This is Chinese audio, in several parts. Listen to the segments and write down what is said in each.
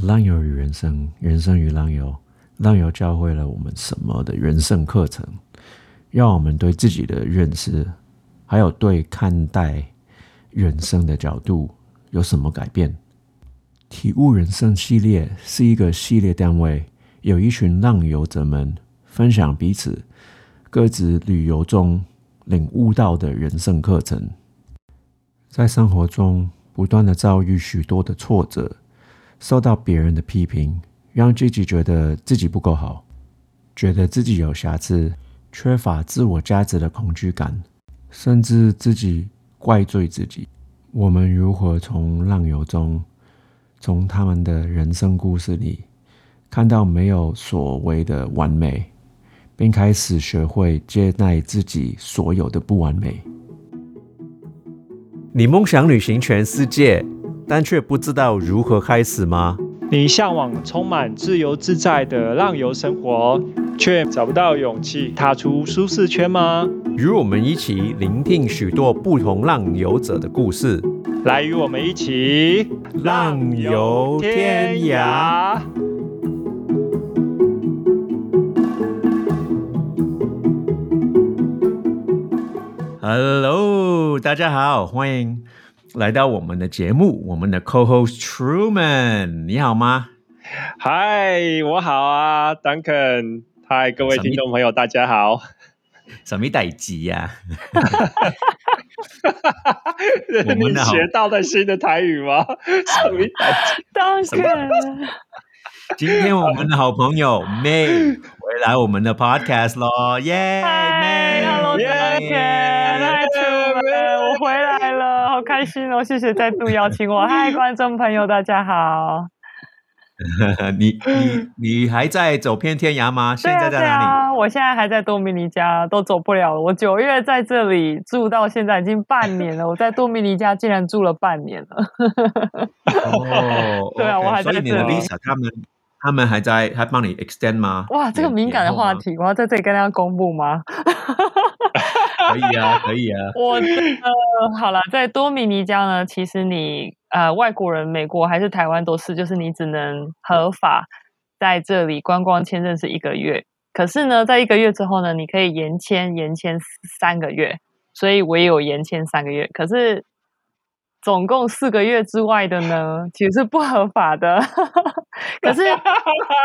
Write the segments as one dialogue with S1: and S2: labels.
S1: 浪游与人生，人生与浪游，浪游教会了我们什么的人生课程？让我们对自己的认识，还有对看待人生的角度有什么改变？体悟人生系列是一个系列单位，有一群浪游者们分享彼此各自旅游中领悟到的人生课程，在生活中不断的遭遇许多的挫折。受到别人的批评，让自己觉得自己不够好，觉得自己有瑕疵，缺乏自我价值的恐惧感，甚至自己怪罪自己。我们如何从浪游中，从他们的人生故事里，看到没有所谓的完美，并开始学会接纳自己所有的不完美？你梦想旅行全世界。但却不知道如何开始吗？
S2: 你向往充满自由自在的浪游生活，却找不到勇气踏出舒适圈吗？
S1: 与我们一起聆听许多不同浪游者的故事，
S2: 来与我们一起
S1: 浪游天涯。Hello，大家好，欢迎。来到我们的节目，我们的 co-host Truman，你好吗？
S2: 嗨，我好啊，Duncan。嗨，各位听众朋友，大家好。
S1: 什么代机呀？
S2: 你学到的新的台语吗？什么代机
S3: ？Duncan。
S1: 今天我们的好朋友 May 回来我们的 podcast 咯，耶
S3: ！Hello，Duncan，Hi Truman，我回来开心哦！谢谢再度邀请我。嗨，观众朋友，大家好。
S1: 你你你还在走遍天涯吗？现在在哪
S3: 里？我现在还在多米尼加，都走不了了。我九月在这里住到现在已经半年了。我在多米尼加竟然住了半年了。
S1: 哦，
S3: 对啊，我还在
S1: 这里。所以你的 Lisa 他们他们还在还帮你 extend 吗？
S3: 哇，这个敏感的话题，我要在这里跟大家公布吗？
S1: 可以啊，可以啊。
S3: 我呃，好了，在多米尼加呢，其实你呃，外国人，美国还是台湾都是，就是你只能合法在这里观光签证是一个月。可是呢，在一个月之后呢，你可以延签，延签三个月。所以我也有延签三个月。可是总共四个月之外的呢，其实是不合法的。可是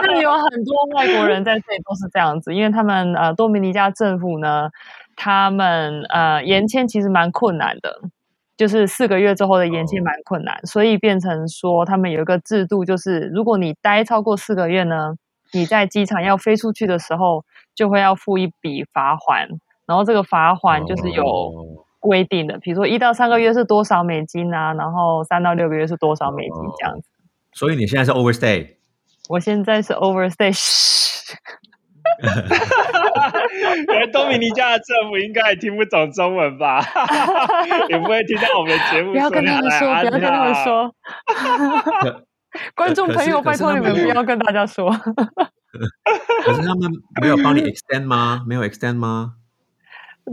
S3: 这里有很多外国人在这里都是这样子，因为他们呃，多米尼加政府呢。他们呃延签其实蛮困难的，就是四个月之后的延签蛮困难，所以变成说他们有一个制度，就是如果你待超过四个月呢，你在机场要飞出去的时候，就会要付一笔罚款，然后这个罚款就是有规定的，比如说一到三个月是多少美金啊，然后三到六个月是多少美金这样子。
S1: 所以你现在是 overstay，
S3: 我现在是 overstay。
S2: 连多米尼加的政府应该也听不懂中文吧？也不会听到我们的节目。
S3: 不要跟他们说，不要跟他们说。观众朋友，拜托你们不要跟大家说。
S1: 可是他们没有帮你 extend 吗？没有 extend 吗？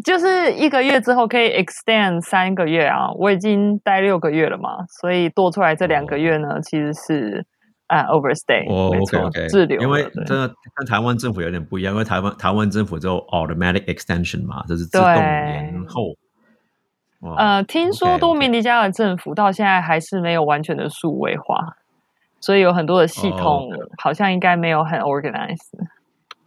S3: 就是一个月之后可以 extend 三个月啊！我已经待六个月了嘛，所以多出来这两个月呢，其实是。啊，overstay，没错，滞留。
S1: 因为真的跟台湾政府有点不一样，因为台湾台湾政府就 automatic extension 嘛，就是自动延后。
S3: 呃，听说多米尼加的政府到现在还是没有完全的数位化，所以有很多的系统好像应该没有很 organized。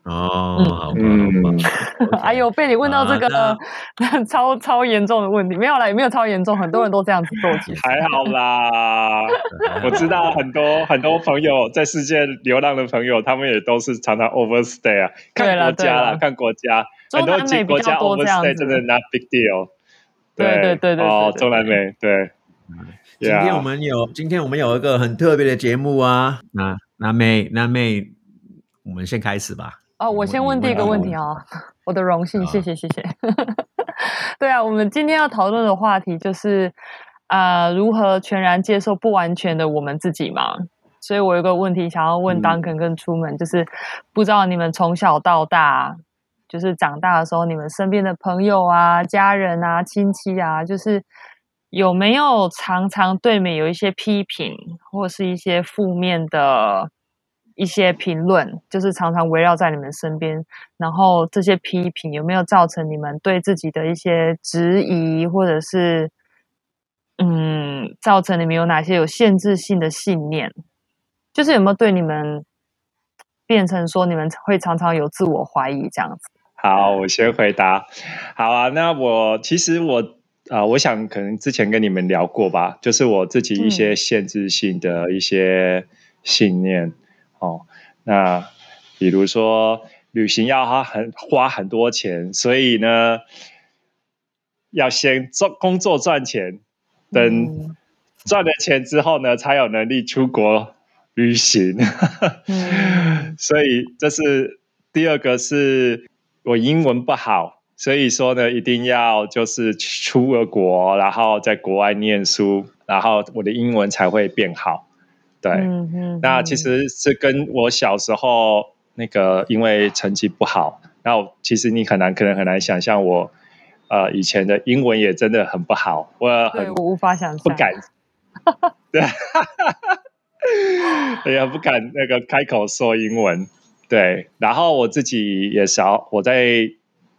S1: 哦，嗯，
S3: 哎呦，被你问到这个 超超严重的问题，没有啦，也没有超严重，很多人都这样子做，其实
S2: 还好啦。我知道很多很多朋友在世界流浪的朋友，他们也都是常常 overstay 啊，看国家啦，看国家，很多国家 overstay 真的 not big deal。
S3: 对对对对，
S2: 哦，中南美，对。
S1: 今天我们有今天我们有一个很特别的节目啊，那那妹那妹，我们先开始吧。
S3: 哦，我先问第一个问题啊，我的荣幸，谢谢谢谢。对啊，我们今天要讨论的话题就是啊，如何全然接受不完全的我们自己嘛。所以我有个问题想要问 Duncan 跟出门，就是不知道你们从小到大，就是长大的时候，你们身边的朋友啊、家人啊、亲戚啊，就是有没有常常对面有一些批评，或是一些负面的一些评论，就是常常围绕在你们身边？然后这些批评有没有造成你们对自己的一些质疑，或者是嗯，造成你们有哪些有限制性的信念？就是有没有对你们变成说你们会常常有自我怀疑这样子？
S2: 好，我先回答。好啊，那我其实我。啊，我想可能之前跟你们聊过吧，就是我自己一些限制性的一些信念哦。那比如说旅行要花很花很多钱，所以呢，要先做工作赚钱，等赚了钱之后呢，才有能力出国旅行。所以这是第二个，是我英文不好。所以说呢，一定要就是出了国，然后在国外念书，然后我的英文才会变好。对，那其实是跟我小时候那个因为成绩不好，那其实你很难可能很难想象我呃以前的英文也真的很不好，我很
S3: 我无法想象，
S2: 不敢，对，也不敢那个开口说英文。对，然后我自己也少我在。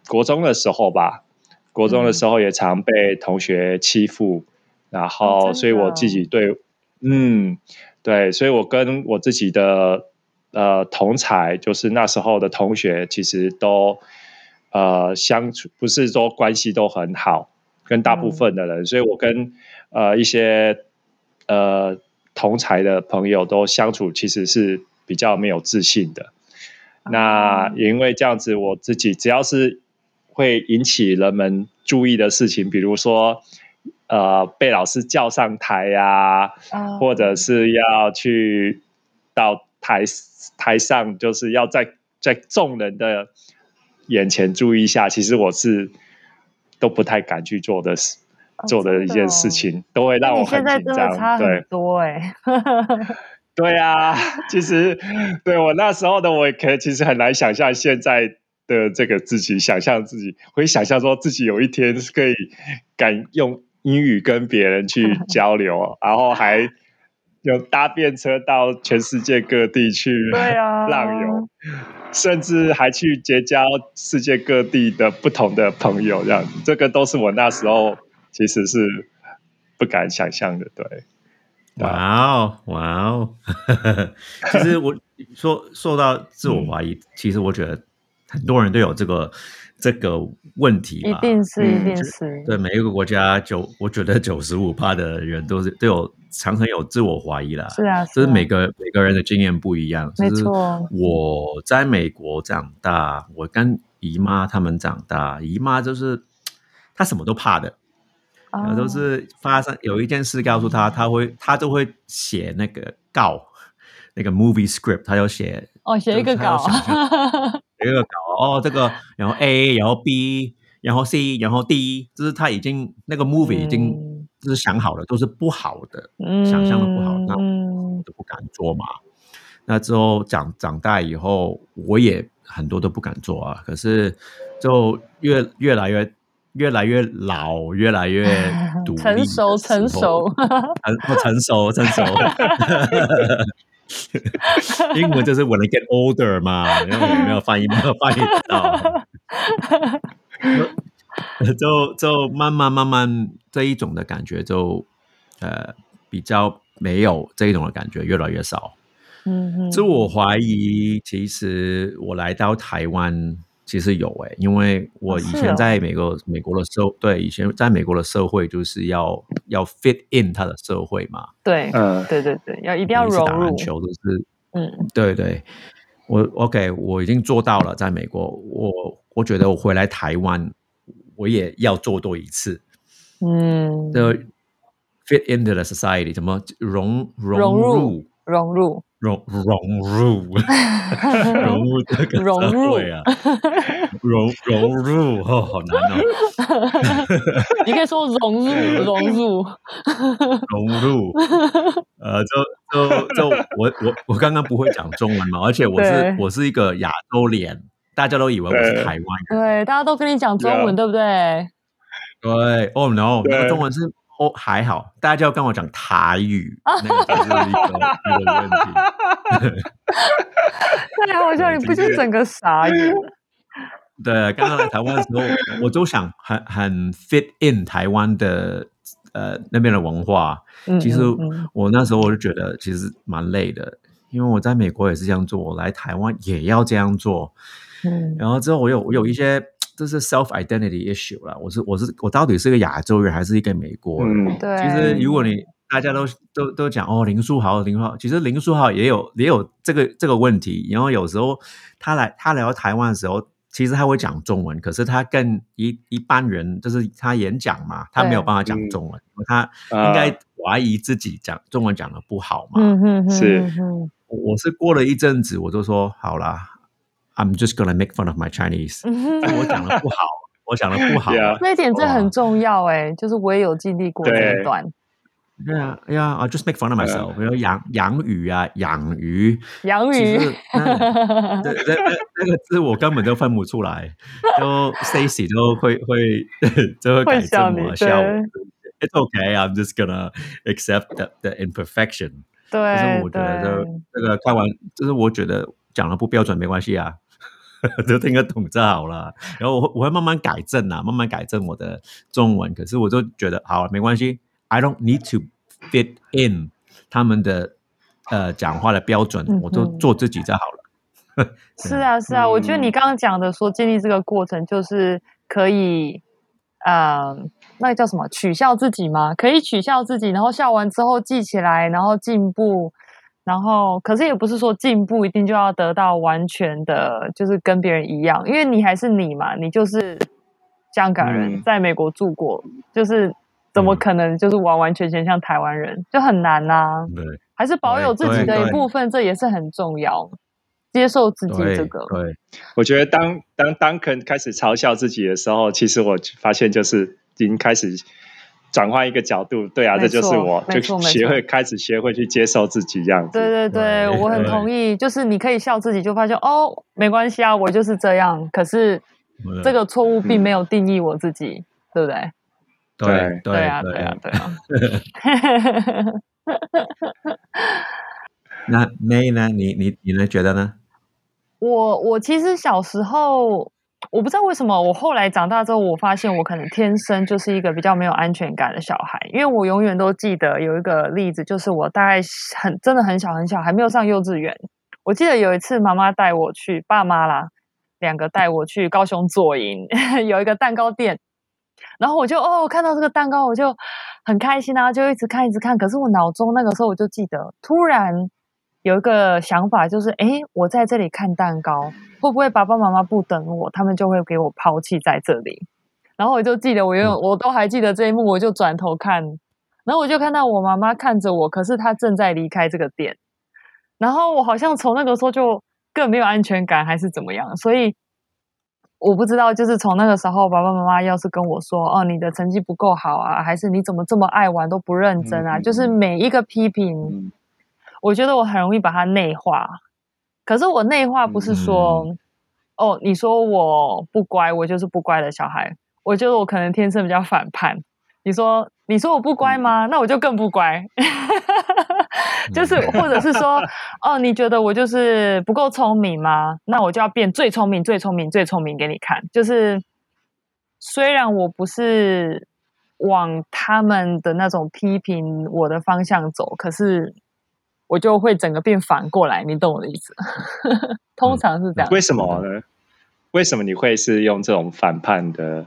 S2: 国中的时候吧，国中的时候也常被同学欺负，然后所以我自己对，嗯，对，所以我跟我自己的呃同才，就是那时候的同学，其实都呃相处不是说关系都很好，跟大部分的人，所以我跟呃一些呃同才的朋友都相处其实是比较没有自信的。那也因为这样子，我自己只要是。会引起人们注意的事情，比如说，呃，被老师叫上台呀，或者是要去到台台上，就是要在在众人的眼前注意一下。其实我是都不太敢去做的事，做的一件事情，都会让我很紧张。对，
S3: 多哎
S2: 对啊，其实对我那时候的我，可其实很难想象现在。的这个自己想象自己会想象说自己有一天是可以敢用英语跟别人去 交流，然后还有搭便车到全世界各地去 浪游，甚至还去结交世界各地的不同的朋友，这样子，这个都是我那时候其实是不敢想象的。对，
S1: 哇哦，哇哦，其实我说受到自我怀疑，其实我觉得。很多人都有这个这个问题，
S3: 一定是，一定是。
S1: 对每一个国家，九我觉得九十五趴的人都是都有常常有自我怀疑啦。
S3: 是啊，
S1: 就是每个每个人的经验不一样。
S3: 没错，
S1: 我在美国长大，我跟姨妈他们长大，姨妈就是她什么都怕的，都是发生有一件事告诉她，她会她就会写那个告那个 movie script，她要写
S3: 哦，写一个稿。
S1: 一个搞哦，这个然后 A，然后 B，然后 C，然后 D，就是他已经那个 movie 已经就是想好了，都是不好的，想象的不好，那我都不敢做嘛。那之后长长大以后，我也很多都不敢做啊。可是就越越来越越来越老，越来越 独立，
S3: 成熟 成熟，
S1: 不成熟成熟。英文就是 when I get older 嘛，然后没有翻译，没有翻译到，就 就慢慢慢慢这一种的感觉就呃比较没有这一种的感觉，越来越少。嗯，自我怀疑，其实我来到台湾。其实有诶，因为我以前在美国，美国的社对以前在美国的社会就是要要 fit in 他的社会嘛。
S3: 对，嗯，对对对，要一定要融入。
S1: 打篮球都是，嗯，对对，我 OK，我已经做到了，在美国，我我觉得我回来台湾，我也要做多一次。嗯，的 fit into the society，怎么融融入
S3: 融入。
S1: 融融融入 融入这个社会啊，融融入哦，好难哦。
S3: 你可以说融入融入
S1: 融入，呃，就就就我我我刚刚不会讲中文嘛，而且我是我是一个亚洲脸，大家都以为我是台湾人，
S3: 对，大家都跟你讲中文，对不对？
S1: 对，哦，no，那个中文是哦还好，大家就要跟我讲台语，那个就是一个一个问题。
S3: 太好笑，你不是整个傻眼？
S1: 对，刚刚来台湾的时候，我都想很很 fit in 台湾的呃那边的文化。其实我那时候我就觉得其实蛮累的，因为我在美国也是这样做，我来台湾也要这样做。嗯，然后之后我有我有一些这是 self identity issue 了，我是我是我到底是个亚洲人还是一个美国人？
S3: 对，
S1: 其实如果你大家都都都讲哦林书豪林书豪，其实林书豪也有也有这个这个问题，然后有时候他来他来到台湾的时候。其实他会讲中文，可是他跟一一般人就是他演讲嘛，他没有办法讲中文，他应该怀疑自己讲中文讲的不好嘛。
S3: 嗯嗯
S2: 是，
S1: 我是过了一阵子，我就说好了，I'm just gonna make fun of my Chinese。我讲的不好，我讲的不好，
S3: 那一点这很重要哎，就是我也有经历过这一段。
S1: 对啊，哎呀，I just make fun of myself。比如养养鱼啊，养鱼，
S3: 养鱼，
S1: 那那那那个字我根本就分不出来，就 Stacy 都会会就会改正我，笑我。It's okay, I'm just gonna accept the the imperfection。
S3: 对，
S1: 就是我觉得这这个开完，就是我觉得讲的不标准没关系啊，就听得懂就好了。然后我我会慢慢改正啊，慢慢改正我的中文。可是我就觉得好没关系。I don't need to fit in 他们的呃讲话的标准，我就做自己就好了。
S3: 是啊，是啊，我觉得你刚刚讲的说建立这个过程，就是可以呃，那个叫什么取笑自己吗？可以取笑自己，然后笑完之后记起来，然后进步，然后可是也不是说进步一定就要得到完全的，就是跟别人一样，因为你还是你嘛，你就是香港人，在美国住过，就是。怎么可能就是完完全全像台湾人，就很难呐。
S1: 对，
S3: 还是保有自己的一部分，这也是很重要。接受自己这个。
S1: 对，
S2: 我觉得当当当肯开始嘲笑自己的时候，其实我发现就是已经开始转换一个角度。对啊，这就是我就学会开始学会去接受自己这样子。
S3: 对对对，我很同意。就是你可以笑自己，就发现哦，没关系啊，我就是这样。可是这个错误并没有定义我自己，对不对？
S1: 对
S3: 对啊对啊对啊！
S1: 那 May 呢？你你你呢？觉得呢？
S3: 我我其实小时候我不知道为什么，我后来长大之后，我发现我可能天生就是一个比较没有安全感的小孩。因为我永远都记得有一个例子，就是我大概很真的很小很小，还没有上幼稚园。我记得有一次妈妈带我去，爸妈啦两个带我去高雄左营，有一个蛋糕店。然后我就哦，看到这个蛋糕，我就很开心啊，就一直看，一直看。可是我脑中那个时候我就记得，突然有一个想法，就是哎，我在这里看蛋糕，会不会爸爸妈妈不等我，他们就会给我抛弃在这里？然后我就记得，我用我都还记得这一幕，我就转头看，然后我就看到我妈妈看着我，可是她正在离开这个店。然后我好像从那个时候就更没有安全感，还是怎么样？所以。我不知道，就是从那个时候，爸爸妈妈要是跟我说：“哦，你的成绩不够好啊，还是你怎么这么爱玩都不认真啊？”就是每一个批评，我觉得我很容易把它内化。可是我内化不是说：“哦，你说我不乖，我就是不乖的小孩。”我觉得我可能天生比较反叛。你说，你说我不乖吗？那我就更不乖。就是，或者是说，哦，你觉得我就是不够聪明吗？那我就要变最聪明、最聪明、最聪明给你看。就是，虽然我不是往他们的那种批评我的方向走，可是我就会整个变反过来。你懂我的意思？通常是这样。
S2: 为什么呢？为什么你会是用这种反叛的？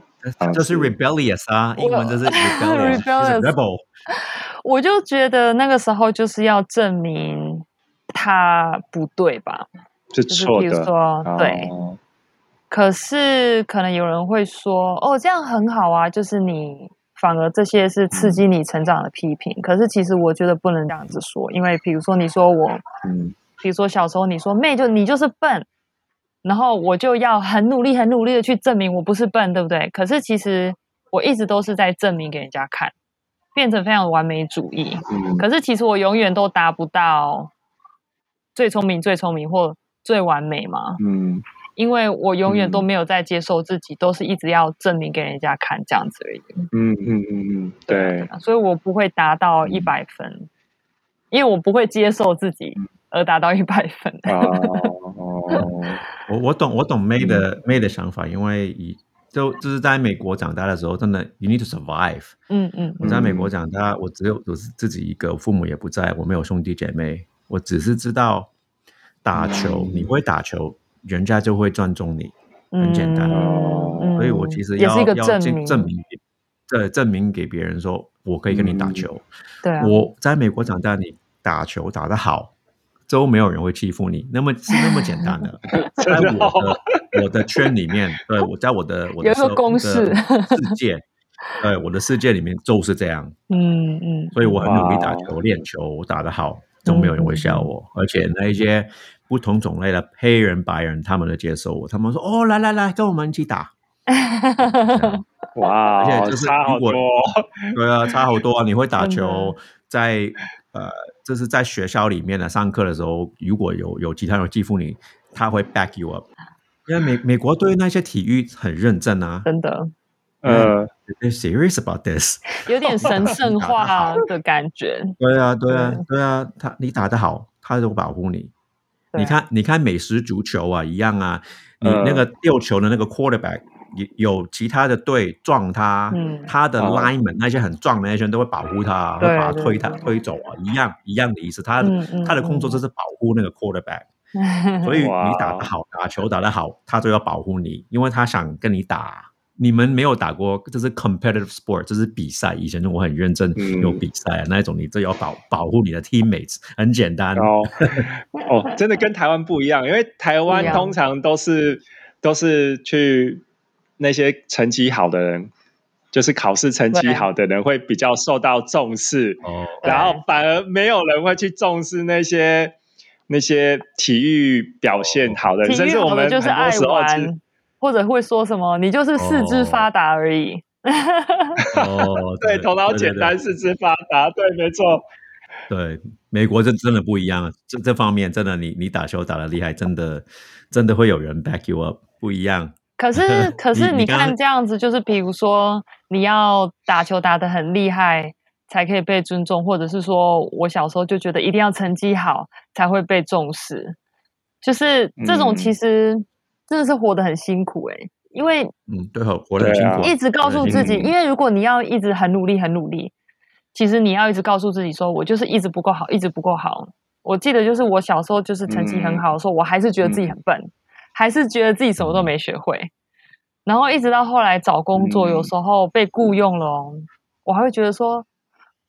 S1: 就是 rebellious 啊，英文就是 rebellious，rebel。
S3: 我就觉得那个时候就是要证明他不对吧？
S2: 是错的。
S3: 说对，可是可能有人会说：“哦，这样很好啊，就是你反而这些是刺激你成长的批评。”可是其实我觉得不能这样子说，因为比如说你说我，嗯，比如说小时候你说妹就你就是笨，然后我就要很努力、很努力的去证明我不是笨，对不对？可是其实我一直都是在证明给人家看。变成非常完美主义，可是其实我永远都达不到最聪明、最聪明或最完美嘛。嗯，因为我永远都没有在接受自己，都是一直要证明给人家看这样子而已。
S2: 嗯嗯嗯嗯，对，
S3: 所以我不会达到一百分，因为我不会接受自己而达到一百分。
S1: 哦，我我懂我懂 May 的 May 的想法，因为以就就是在美国长大的时候，真的 you need to survive。嗯嗯，我在美国长大，我只有我是自己一个，父母也不在，我没有兄弟姐妹，我只是知道打球，你会打球。人家就会尊重你，很简单，所以我其实要要证证明，对，证明给别人说我可以跟你打球。
S3: 对，
S1: 我在美国长大，你打球打得好，都没有人会欺负你，那么是那么简单的。在我的我的圈里面，对我在我的我的
S3: 公式
S1: 世界，对我的世界里面就是这样。嗯嗯，所以我很努力打球练球，我打得好，都没有人会笑我，而且那一些。不同种类的黑人、白人，他们都接受我。他们说：“哦，来来来，跟我们一起打。”
S2: 哇，而且就是差好多。
S1: 对啊，差好多啊！你会打球，在呃，就是在学校里面呢，上课的时候，如果有有其他人欺负你，他会 back you up。因为美美国对那些体育很认真啊，
S3: 真的。
S1: 呃，serious about this，
S3: 有点神圣化的感觉。
S1: 对啊，对啊，对啊，他你打得好，他就保护你。你看，你看美食足球啊，一样啊。你那个丢球的那个 quarterback，有有其他的队撞他，他的 lineman 那些很壮的那些人都会保护他，会把他推他推走啊，一样一样的意思。他他的工作就是保护那个 quarterback，所以你打得好，打球打得好，他就要保护你，因为他想跟你打。你们没有打过，这是 competitive sport，这是比赛。以前我很认真有比赛啊，那一种你这要保保护你的 teammates，很简单
S2: 哦。哦，真的跟台湾不一样，因为台湾通常都是都是去那些成绩好的人，就是考试成绩好的人会比较受到重视，哦，然后反而没有人会去重视那些那些体育表现好的人，甚至我们很多时候是。
S3: 或者会说什么？你就是四肢发达而已。
S1: 哦，
S2: 对，头脑简单，四肢发达，对，没错。
S1: 对，美国这真的不一样，这这方面真的，你你打球打的厉害，真的真的会有人 back you up，不一样。
S3: 可是 可是你看这样子，就是比如说你要打球打的很厉害才可以被尊重，或者是说我小时候就觉得一定要成绩好才会被重视，就是这种其实。真的是活得很辛苦哎，因为
S1: 嗯，对，活得很辛苦。
S3: 一直告诉自己，因为如果你要一直很努力、很努力，其实你要一直告诉自己说，我就是一直不够好，一直不够好。我记得就是我小时候就是成绩很好的时候，我还是觉得自己很笨，还是觉得自己什么都没学会。然后一直到后来找工作，有时候被雇佣了，我还会觉得说。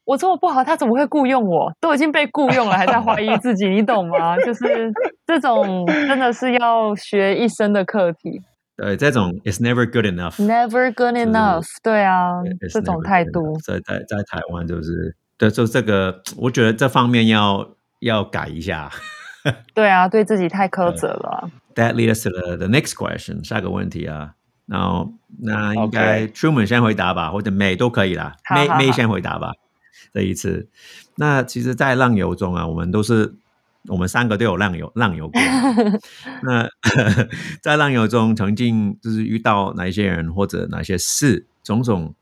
S3: 我这么不好，他怎么会雇佣我？都已经被雇佣了，还在怀疑自己，你懂吗？就是 这种真的是要学一生的课题。
S1: 对，这种 is never good
S3: enough，never good enough。对啊，这种态度
S1: 在在在台湾就是，对，就这个，我觉得这方面要要改一下。
S3: 对啊，对自己太苛责了。
S1: That leads to the the next question，下个问题啊。然后那应该 Truman 先回答吧，或者 May 都可以啦。May May 先回答吧。这一次，那其实，在浪游中啊，我们都是我们三个都有浪游浪游过。那 在浪游中，曾经就是遇到哪一些人或者哪些事，种种，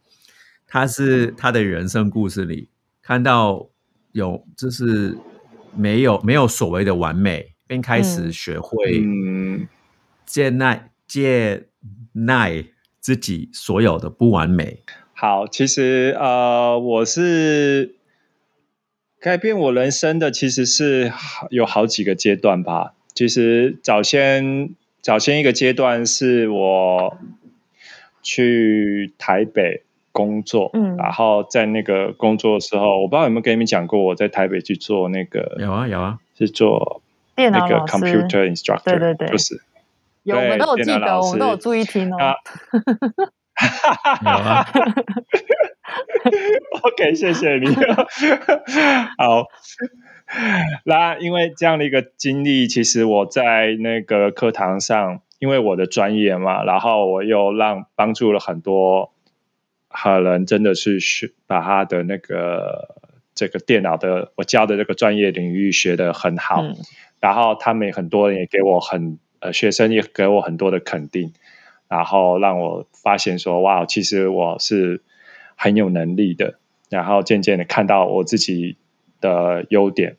S1: 他是他的人生故事里看到有，就是没有没有所谓的完美，并开始学会接纳接纳自己所有的不完美。
S2: 好，其实呃，我是改变我人生的，其实是有好几个阶段吧。其实早先早先一个阶段是我去台北工作，嗯，然后在那个工作的时候，我不知道有没有跟你们讲过，我在台北去做那个，
S1: 有啊有啊，
S2: 是做
S3: 电脑
S2: 那个 computer instructor，对
S3: 对对，
S2: 不是，
S3: 有我们都有记得，我们都有注意听哦。
S1: 哈，
S2: OK，谢谢你。好，那因为这样的一个经历，其实我在那个课堂上，因为我的专业嘛，然后我又让帮助了很多可能真的是学把他的那个这个电脑的我教的这个专业领域学的很好，然后他们很多人也给我很呃学生也给我很多的肯定，然后让我发现说哇，其实我是很有能力的，然后渐渐的看到我自己的优点，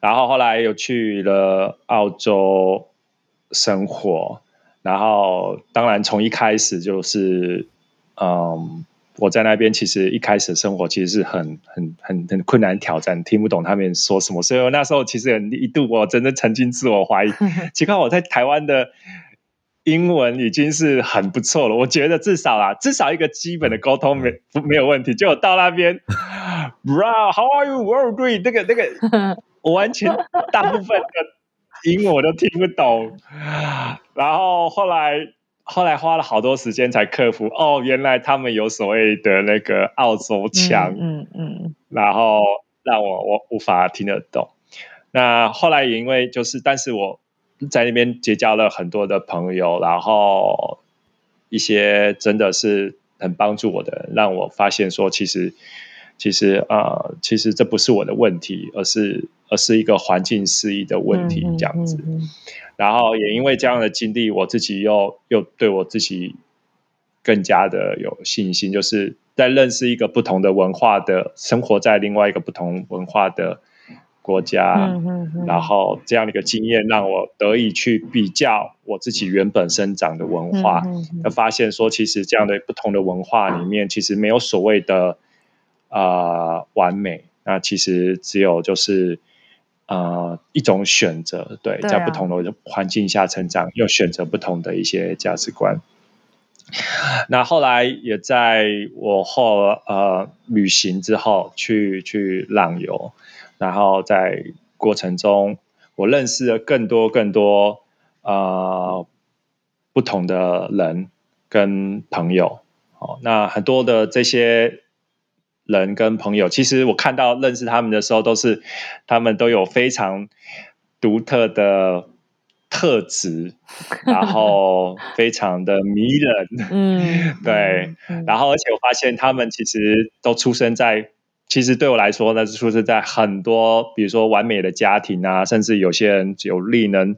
S2: 然后后来又去了澳洲生活，然后当然从一开始就是嗯。我在那边其实一开始生活其实是很很很很困难挑战，听不懂他们说什么，所以我那时候其实一度我真的曾经自我怀疑，奇怪我在台湾的英文已经是很不错了，我觉得至少啊，至少一个基本的沟通没没有问题，就到那边，Bro，How are Three，那个那个，我 完全大部分的英文我都听不懂，然后后来。后来花了好多时间才克服哦，原来他们有所谓的那个澳洲腔，嗯嗯，然后让我我无法听得懂。那后来也因为就是，但是我在那边结交了很多的朋友，然后一些真的是很帮助我的，让我发现说，其实其实呃，其实这不是我的问题，而是而是一个环境适宜的问题，这样子。然后也因为这样的经历，我自己又又对我自己更加的有信心，就是在认识一个不同的文化的，生活在另外一个不同文化的国家，然后这样的一个经验让我得以去比较我自己原本生长的文化，而发现说，其实这样的不同的文化里面，其实没有所谓的啊完美，那其实只有就是。呃，一种选择，对，在不同的环境下成长，又选择不同的一些价值观。那后来也在我后呃旅行之后，去去浪游，然后在过程中，我认识了更多更多呃不同的人跟朋友。哦，那很多的这些。人跟朋友，其实我看到认识他们的时候，都是他们都有非常独特的特质，然后非常的迷人，嗯，对，然后而且我发现他们其实都出生在，其实对我来说呢，是出生在很多，比如说完美的家庭啊，甚至有些人有令人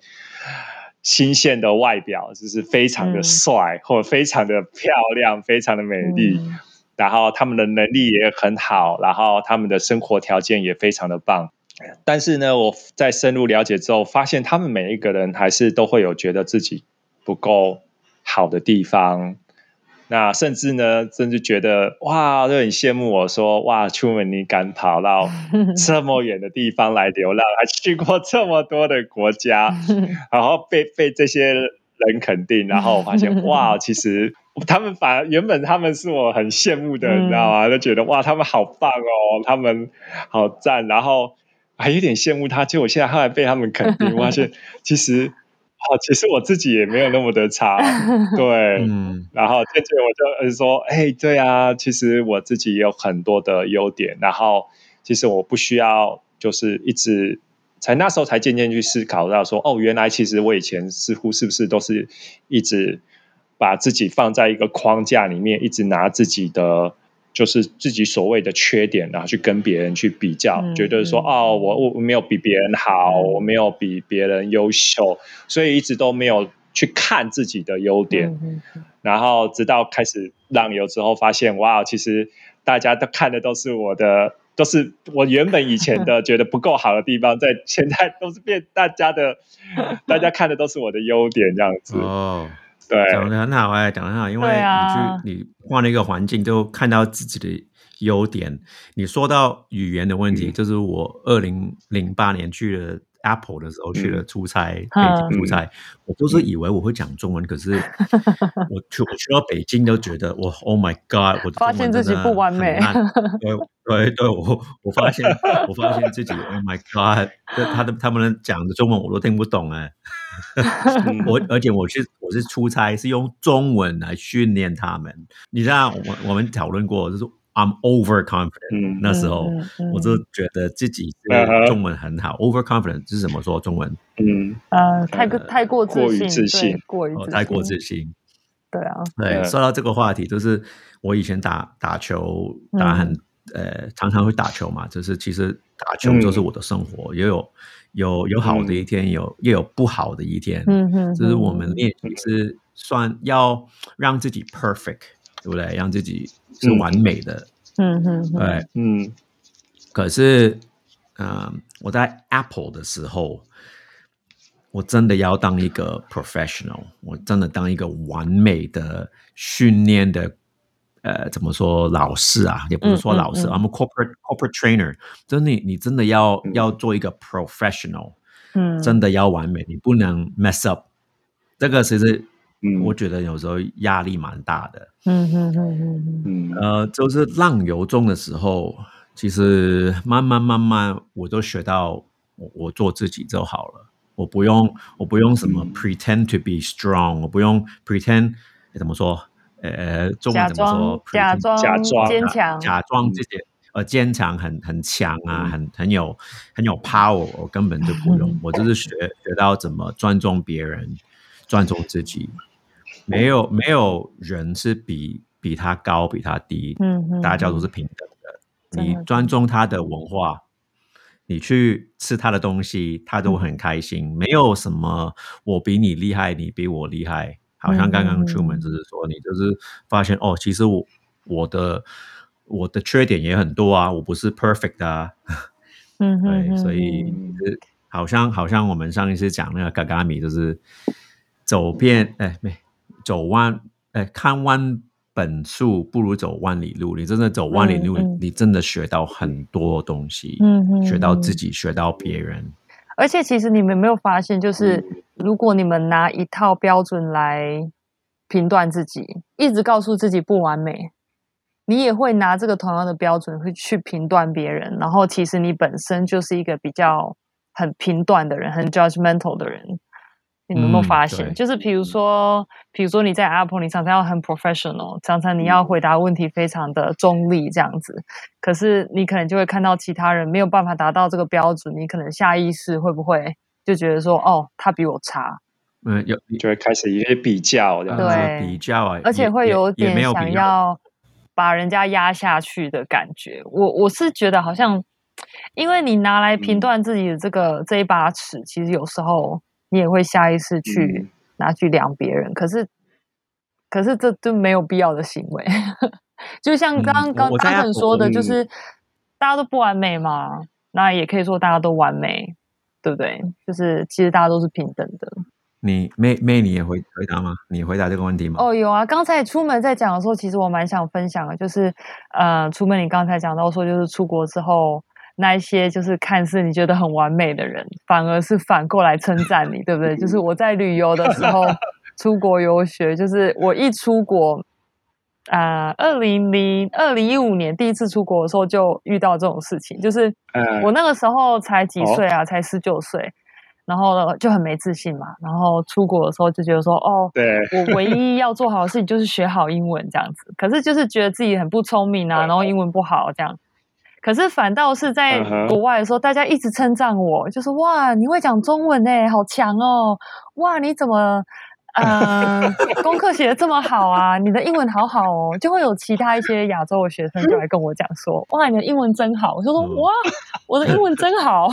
S2: 新鲜的外表，就是非常的帅，或者非常的漂亮，非常的美丽。然后他们的能力也很好，然后他们的生活条件也非常的棒。但是呢，我在深入了解之后，发现他们每一个人还是都会有觉得自己不够好的地方。那甚至呢，甚至觉得哇，都很羡慕我说哇，出门你敢跑到 这么远的地方来流浪，还去过这么多的国家，然后被被这些人肯定，然后我发现哇，其实。他们反而原本他们是我很羡慕的，你知道吗？就觉得哇，他们好棒哦，他们好赞，然后还有点羡慕他。结果现在后来被他们肯定，发现其实哦，其实我自己也没有那么的差，对，嗯。然后渐渐我就说，哎，对啊，其实我自己也有很多的优点，然后其实我不需要就是一直，才那时候才渐渐去思考到说，哦，原来其实我以前似乎是不是都是一直。把自己放在一个框架里面，一直拿自己的就是自己所谓的缺点，然后去跟别人去比较，觉得说哦，我我没有比别人好，我没有比别人优秀，所以一直都没有去看自己的优点。然后直到开始浪游之后，发现哇，其实大家都看的都是我的，都是我原本以前的觉得不够好的地方，在现在都是变大家的，大家看的都是我的优点，这样子哦。
S1: 讲的很好哎，讲的很好，因为你去你换了一个环境，就看到自己的优点。你说到语言的问题，就是我二零零八年去了 Apple 的时候去了出差，北京出差，我都是以为我会讲中文，可是 我去我去到北京都觉得我 Oh my God，我
S3: 发现自己不完美。
S1: 对对对，我我发现我发现自己 Oh my God，他的他们讲的中文我都听不懂哎。我而且我是我是出差，是用中文来训练他们。你知道，我我们讨论过，就是 I'm overconfident。那时候我就觉得自己中文很好。overconfident 是怎么说中文？
S3: 嗯呃，太过太过
S2: 自信，
S3: 过于
S1: 太过自信。
S3: 对啊，
S1: 对。说到这个话题，就是我以前打打球打很呃，常常会打球嘛。就是其实打球就是我的生活，也有。有有好的一天，有也有不好的一天。嗯哼，就是我们练习是算要让自己 perfect，对不对？让自己是完美的。嗯哼，对，嗯。可是，嗯，我在 Apple 的时候，我真的要当一个 professional，我真的当一个完美的训练的。呃，怎么说老师啊？也不是说老师，I'm a corporate corporate trainer。就是你，你真的要要做一个 professional，嗯，真的要完美，你不能 mess up。这个其实，嗯，我觉得有时候压力蛮大的。嗯嗯嗯嗯嗯。呃，就是浪游中的时候，其实慢慢慢慢，我都学到，我我做自己就好了。我不用，我不用什么 pretend to be strong，我不用 pretend，怎么说？呃，中文怎么说？
S3: 假装、
S2: 假装、
S3: 坚强、
S1: 假装这些，呃，坚强、很很强啊，很很有很有 power，我根本就不用，我就是学学到怎么尊重别人，尊重自己。没有没有人是比比他高，比他低，嗯，大家都是平等的。你尊重他的文化，你去吃他的东西，他都很开心。没有什么我比你厉害，你比我厉害。好像刚刚出门就是说，你就是发现哦，其实我我的我的缺点也很多啊，我不是 perfect 啊，嗯，对，所以好像好像我们上一次讲那个嘎嘎米，就是走遍哎没走万哎看万本树不如走万里路，你真的走万里路，你真的学到很多东西，嗯，学到自己，学到别人。
S3: 而且其实你们没有发现，就是如果你们拿一套标准来评断自己，一直告诉自己不完美，你也会拿这个同样的标准会去评断别人。然后其实你本身就是一个比较很评断的人，很 judgmental 的人。你们有没有发现？就是比如说，比如说你在 Apple，你常常要很 professional，常常你要回答问题非常的中立这样子。可是你可能就会看到其他人没有办法达到这个标准，你可能下意识会不会就觉得说，哦，他比我差？
S2: 嗯，有就会开始一些比较，
S3: 对，
S1: 比较啊，
S3: 而且会有点想要把人家压下去的感觉。我我是觉得好像，因为你拿来评断自己的这个这一把尺，其实有时候。你也会下意识去拿去量别人，可是，可是这就没有必要的行为。就像刚刚刚刚说的，就是大家都不完美嘛，那也可以说大家都完美，对不对？就是其实大家都是平等的。
S1: 你妹妹，你也回回答吗？你回答这个问题吗？
S3: 哦，有啊。刚才出门在讲的时候，其实我蛮想分享的，就是呃，出门你刚才讲到说，就是出国之后。那一些就是看似你觉得很完美的人，反而是反过来称赞你，对不对？就是我在旅游的时候，出国游学，就是我一出国，啊，二零零二零一五年第一次出国的时候，就遇到这种事情。就是我那个时候才几岁啊，才十九岁，然后呢就很没自信嘛。然后出国的时候就觉得说，哦，
S2: 对
S3: 我唯一要做好的事情就是学好英文这样子。可是就是觉得自己很不聪明啊，然后英文不好这样。可是反倒是在国外的时候，大家一直称赞我，就是哇，你会讲中文呢，好强哦！哇，你怎么？呃，功课写的这么好啊，你的英文好好哦，就会有其他一些亚洲的学生就来跟我讲说，哇，你的英文真好。我就说，哇，我的英文真好。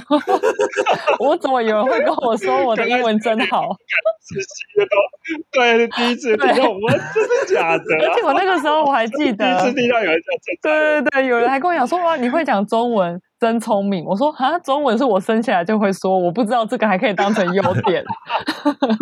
S3: 我怎么有人会跟我说我的英文真好？
S2: 对，第一次听到，我真的假的？
S3: 而且我那个时候我还记得，
S2: 第一次听到有人
S3: 讲对对对，有人还跟我讲说，哇，你会讲中文。真聪明！我说啊，中文是我生下来就会说，我不知道这个还可以当成优点。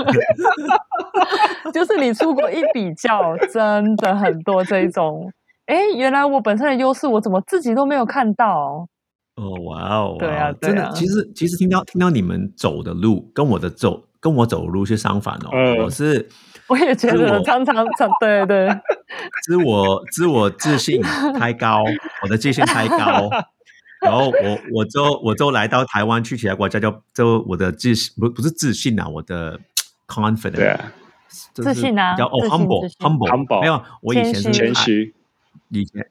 S3: 就是你出国一比较，真的很多这一种。哎，原来我本身的优势，我怎么自己都没有看到？
S1: 哦，哇哦！
S3: 对啊，
S1: 真的，其实其实听到听到你们走的路跟我的走跟我走的路是相反哦。我是
S3: 我也觉得常常常对对，
S1: 自我自我自信太高，我的自信太高。然后我我就我就来到台湾去其他国家，就就我的自信不不是自信啊，我的 confidence
S3: 自信啊，
S1: 叫哦 humble humble 没有，我以前是
S2: 谦虚，
S1: 以前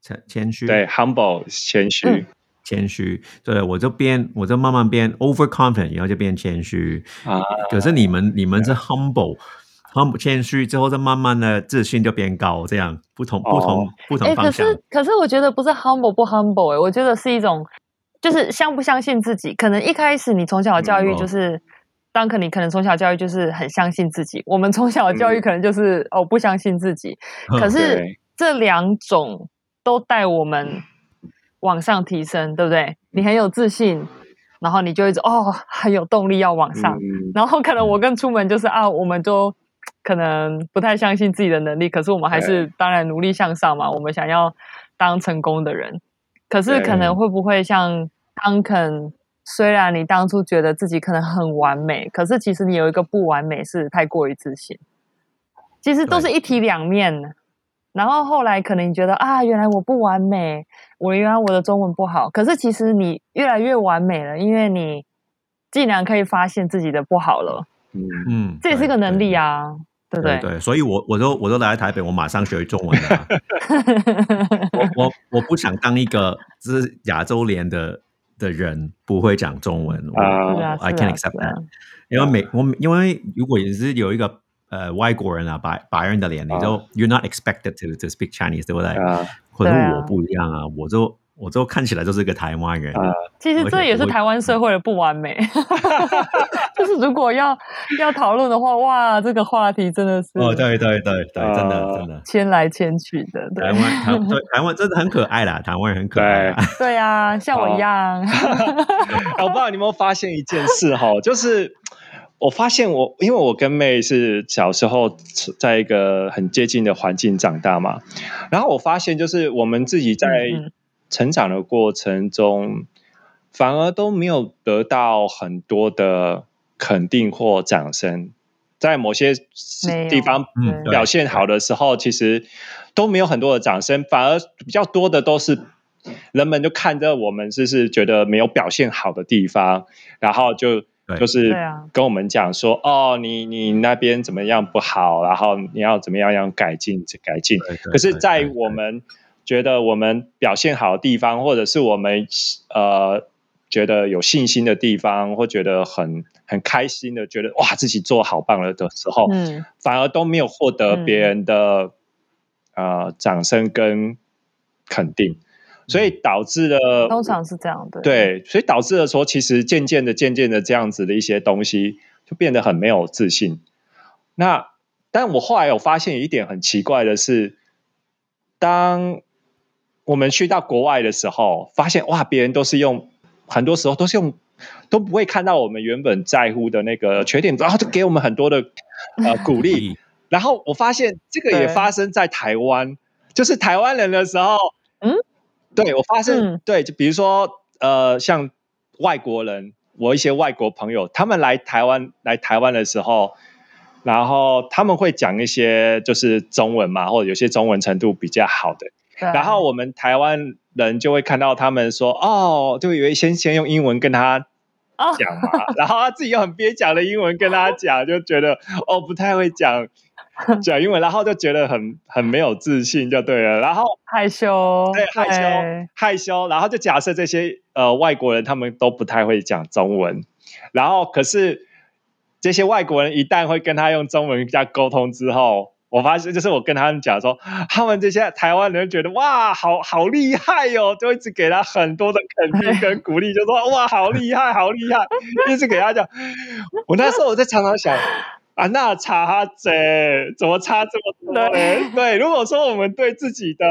S1: 谦谦虚。
S2: 对 humble 谦虚。
S1: 谦虚，对我就变我就慢慢变 over confident，然后就变谦虚。啊。可是你们你们是 humble。很谦虚，之后再慢慢的自信就变高，这样不同不同不同方向。
S3: 可是可是我觉得不是 humble 不 humble 哎，我觉得是一种就是相不相信自己。可能一开始你从小教育就是，当可你可能从小教育就是很相信自己。我们从小教育可能就是哦不相信自己。可是这两种都带我们往上提升，对不对？你很有自信，然后你就一直哦很有动力要往上。然后可能我跟出门就是啊，我们都。可能不太相信自己的能力，可是我们还是当然努力向上嘛。我们想要当成功的人，可是可能会不会像汤肯？虽然你当初觉得自己可能很完美，可是其实你有一个不完美是太过于自信。其实都是一体两面。然后后来可能你觉得啊，原来我不完美，我原来我的中文不好。可是其实你越来越完美了，因为你竟然可以发现自己的不好了。嗯嗯，这也是个能力啊。对不
S1: 对，对所以我我都我都来台北，我马上学中文了。我我我不想当一个是亚洲脸的的人，不会讲中文。
S3: 啊
S1: ，I can't accept that。因为美我因为如果也是有一个呃外国人啊白白人的脸，你就 you're not expected to to speak Chinese，对不对？可是我不一样啊，我就。我就看起来就是个台湾人，
S3: 其实这也是台湾社会的不完美。就是如果要要讨论的话，哇，这个话题真的是
S1: 哦，对对对对，真的真的
S3: 牵来牵去的。
S1: 台湾台对台湾真的很可爱啦，台湾人很可爱。
S3: 对啊，像我一样。
S2: 我不知道你有没有发现一件事哈，就是我发现我因为我跟妹是小时候在一个很接近的环境长大嘛，然后我发现就是我们自己在。成长的过程中，反而都没有得到很多的肯定或掌声。在某些地方表现好的时候，其实都没有很多的掌声，反而比较多的都是人们就看着我们，就是觉得没有表现好的地方，然后就就是跟我们讲说：“哦，你你那边怎么样不好？然后你要怎么样要改进改进。”可是，在我们觉得我们表现好的地方，或者是我们呃觉得有信心的地方，或觉得很很开心的，觉得哇自己做好棒了的时候，嗯，反而都没有获得别人的呃掌声跟肯定，所以导致了
S3: 通常是这样的，
S2: 对，所以导致了说，其实渐渐的、渐渐的这样子的一些东西，就变得很没有自信。那但我后来有发现一点很奇怪的是，当我们去到国外的时候，发现哇，别人都是用，很多时候都是用，都不会看到我们原本在乎的那个缺点，然后就给我们很多的呃 鼓励。然后我发现这个也发生在台湾，就是台湾人的时候，嗯，对我发现，对，就比如说呃，像外国人，我一些外国朋友，他们来台湾来台湾的时候，然后他们会讲一些就是中文嘛，或者有些中文程度比较好的。然后我们台湾人就会看到他们说哦，就以为先先用英文跟他讲嘛，然后他自己又很蹩脚的英文跟他讲，就觉得哦不太会讲 讲英文，然后就觉得很很没有自信，就对了。然后
S3: 害羞，
S2: 对害羞害羞，然后就假设这些呃外国人他们都不太会讲中文，然后可是这些外国人一旦会跟他用中文跟他沟通之后。我发现，就是我跟他们讲说，他们这些台湾人觉得哇，好好厉害哟，就一直给他很多的肯定跟 鼓励，就说哇，好厉害，好厉害，一直给他讲。我那时候我在常常想，啊，那差这怎么差这么多呢？对，如果说我们对自己的，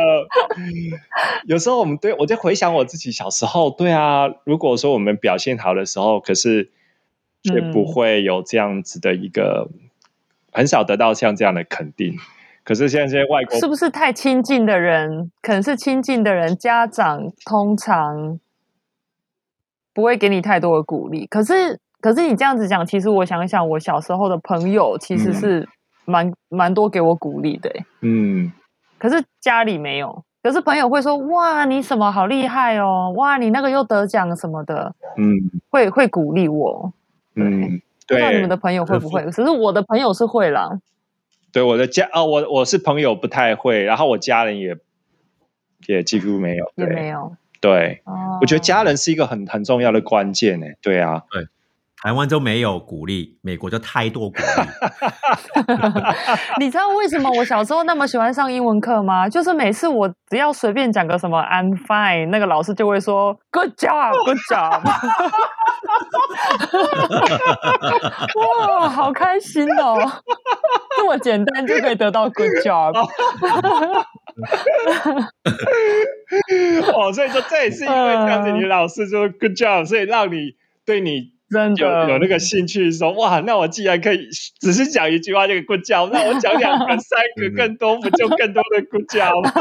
S2: 有时候我们对我就回想我自己小时候，对啊，如果说我们表现好的时候，可是却不会有这样子的一个。很少得到像这样的肯定，可是现在这些外国
S3: 是不是太亲近的人，可能是亲近的人，家长通常不会给你太多的鼓励。可是，可是你这样子讲，其实我想想，我小时候的朋友其实是蛮蛮多给我鼓励的。嗯，可是家里没有，可是朋友会说：“哇，你什么好厉害哦！哇，你那个又得奖什么的。”嗯，会会鼓励我。嗯。不知道你们的朋友会不会？可是我的朋友是会啦。
S2: 对我的家哦，我我是朋友不太会，然后我家人也也几乎没有，
S3: 也没有。
S2: 对，我觉得家人是一个很很重要的关键呢。对啊，
S1: 对，台湾就没有鼓励，美国就太多鼓励。
S3: 你知道为什么我小时候那么喜欢上英文课吗？就是每次我只要随便讲个什么 I'm fine，那个老师就会说 Good job，Good job。哇，好开心哦！这么简单就可以得到 Good job。
S2: 哦，所以说这也是因为这样子，你老师说 Good job，所以让你对你。
S3: 真
S2: 的有那个兴趣说哇，那我既然可以只是讲一句话就鼓叫，那我讲两个、三个、更多，不就更多的鼓叫吗？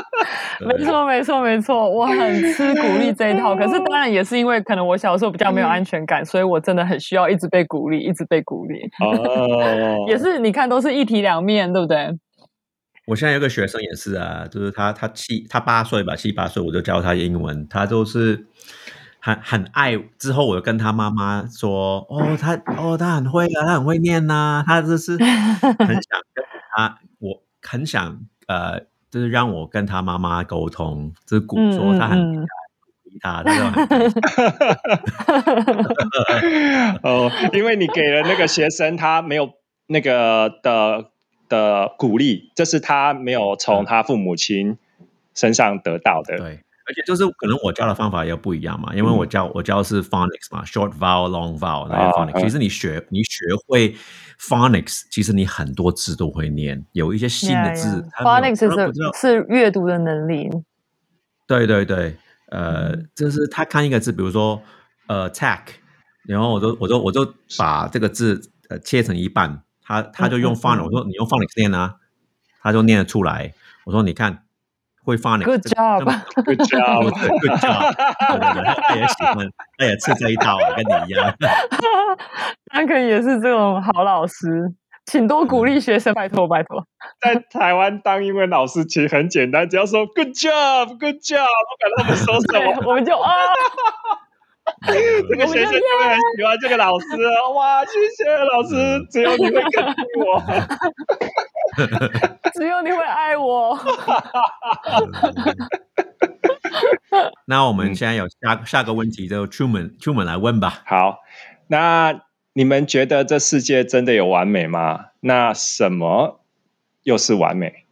S3: 没错，没错，没错，我很吃鼓励这一套。可是当然也是因为可能我小时候比较没有安全感，所以我真的很需要一直被鼓励，一直被鼓励。哦，也是你看都是一体两面，对不对？
S1: 我现在有个学生也是啊，就是他他七他八岁吧，七八岁我就教他英文，他就是。很很爱，之后我跟他妈妈说：“哦，他哦，他很会啊，他很会念呐，他就是 很想跟他，我很想呃，就是让我跟他妈妈沟通，就是鼓说他很厉害，鼓励他，
S2: 哦，因为你给了那个学生他没有那个的的鼓励，这是他没有从他父母亲身上得到的，
S1: 对。”而且就是可能我教的方法也不一样嘛，因为我教我教是 phonics 嘛，short vowel long vowel 那些 phonics。其实你学你学会 phonics，其实你很多字都会念，有一些新的字。
S3: phonics 是是阅读的能力。
S1: 对对对，呃，就是他看一个字，比如说呃 tack，然后我就我就我就把这个字呃切成一半，他他就用 phonics，我说你用 phonics 念啊，他就念得出来。我说你看。会发你
S3: Good job，Good
S2: job，Good
S1: job。他也喜欢，他也吃这一套，跟你一样。
S3: 安肯也是这种好老师，请多鼓励学生，拜托拜托。
S2: 在台湾当英文老师其实很简单，只要说 Good job，Good job，不管他们说什么，
S3: 我们就啊。
S2: 这个学生就会很喜欢这个老师哇！谢谢老师，只有你会肯定我，
S3: 只有你会爱我。
S1: 那我们现在有下下个问题，就出门出门来问吧。
S2: 好，那你们觉得这世界真的有完美吗？那什么又是完美？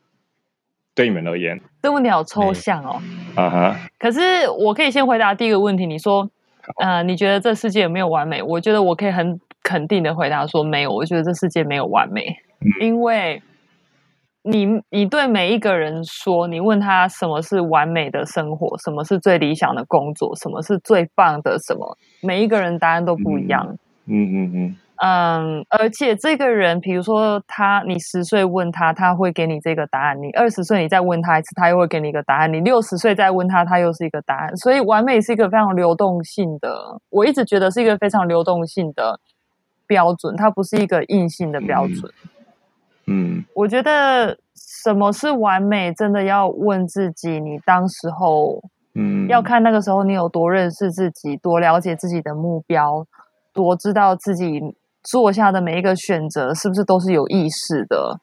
S2: 对你们而言，
S3: 这问题好抽象哦。啊哈。可是我可以先回答第一个问题，你说。呃，你觉得这世界有没有完美？我觉得我可以很肯定的回答说没有。我觉得这世界没有完美，因为你你对每一个人说，你问他什么是完美的生活，什么是最理想的工作，什么是最棒的什么，每一个人答案都不一样。嗯嗯嗯。嗯，而且这个人，比如说他，你十岁问他，他会给你这个答案；你二十岁你再问他一次，他又会给你一个答案；你六十岁再问他，他又是一个答案。所以，完美是一个非常流动性的，我一直觉得是一个非常流动性的标准，它不是一个硬性的标准。嗯，我觉得什么是完美，真的要问自己，你当时候，嗯，要看那个时候你有多认识自己，多了解自己的目标，多知道自己。做下的每一个选择是不是都是有意识的？